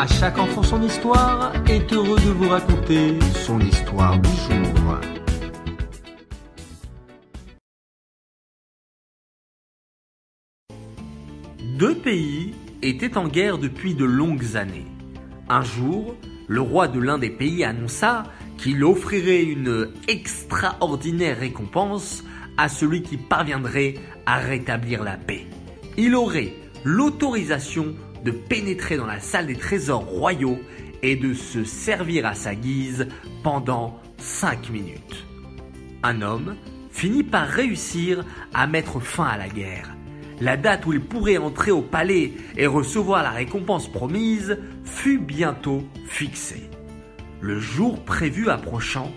À chaque enfant son histoire est heureux de vous raconter son histoire du jour. Deux pays étaient en guerre depuis de longues années. Un jour, le roi de l'un des pays annonça qu'il offrirait une extraordinaire récompense à celui qui parviendrait à rétablir la paix. Il aurait l'autorisation de pénétrer dans la salle des trésors royaux et de se servir à sa guise pendant 5 minutes. Un homme finit par réussir à mettre fin à la guerre. La date où il pourrait entrer au palais et recevoir la récompense promise fut bientôt fixée. Le jour prévu approchant,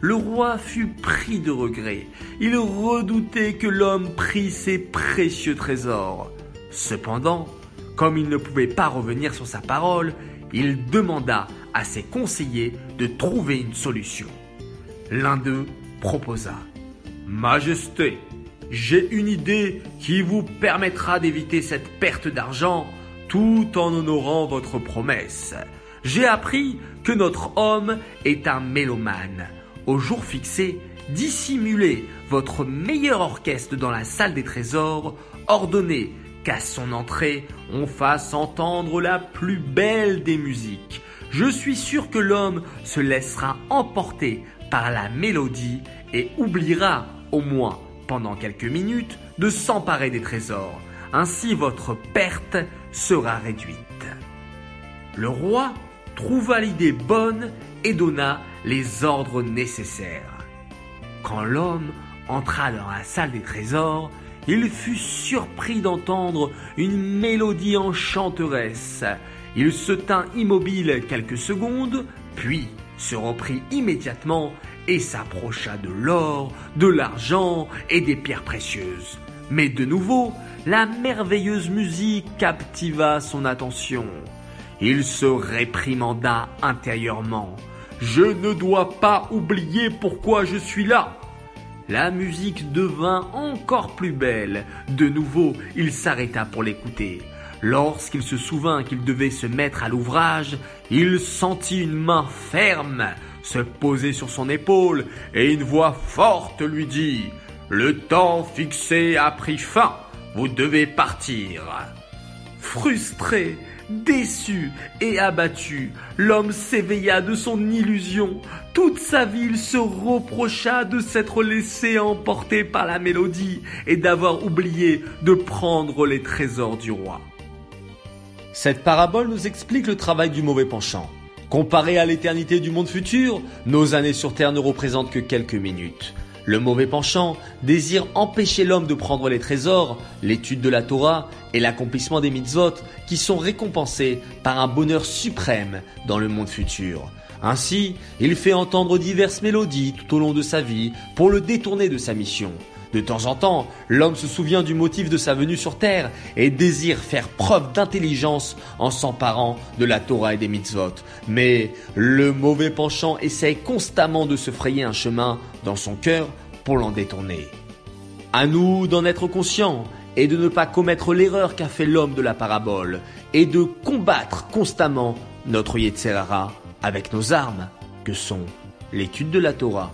le roi fut pris de regret. Il redoutait que l'homme prît ses précieux trésors. Cependant, comme il ne pouvait pas revenir sur sa parole, il demanda à ses conseillers de trouver une solution. L'un d'eux proposa Majesté, j'ai une idée qui vous permettra d'éviter cette perte d'argent tout en honorant votre promesse. J'ai appris que notre homme est un mélomane. Au jour fixé, dissimulez votre meilleur orchestre dans la salle des trésors, ordonnez qu'à son entrée, on fasse entendre la plus belle des musiques. Je suis sûr que l'homme se laissera emporter par la mélodie et oubliera, au moins pendant quelques minutes, de s'emparer des trésors. Ainsi votre perte sera réduite. Le roi trouva l'idée bonne et donna les ordres nécessaires. Quand l'homme entra dans la salle des trésors, il fut surpris d'entendre une mélodie enchanteresse. Il se tint immobile quelques secondes, puis se reprit immédiatement et s'approcha de l'or, de l'argent et des pierres précieuses. Mais de nouveau, la merveilleuse musique captiva son attention. Il se réprimanda intérieurement. Je ne dois pas oublier pourquoi je suis là. La musique devint encore plus belle. De nouveau, il s'arrêta pour l'écouter. Lorsqu'il se souvint qu'il devait se mettre à l'ouvrage, il sentit une main ferme se poser sur son épaule et une voix forte lui dit ⁇ Le temps fixé a pris fin, vous devez partir !⁇ Frustré, Déçu et abattu, l'homme s'éveilla de son illusion. Toute sa ville se reprocha de s'être laissé emporter par la mélodie et d'avoir oublié de prendre les trésors du roi. Cette parabole nous explique le travail du mauvais penchant. Comparé à l'éternité du monde futur, nos années sur Terre ne représentent que quelques minutes. Le mauvais penchant désire empêcher l'homme de prendre les trésors, l'étude de la Torah et l'accomplissement des mitzvot qui sont récompensés par un bonheur suprême dans le monde futur. Ainsi, il fait entendre diverses mélodies tout au long de sa vie pour le détourner de sa mission. De temps en temps, l'homme se souvient du motif de sa venue sur Terre et désire faire preuve d'intelligence en s'emparant de la Torah et des mitzvot. Mais le mauvais penchant essaye constamment de se frayer un chemin dans son cœur pour l'en détourner. À nous d'en être conscients et de ne pas commettre l'erreur qu'a fait l'homme de la parabole et de combattre constamment notre Yetzerara avec nos armes que sont l'étude de la Torah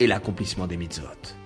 et l'accomplissement des mitzvot.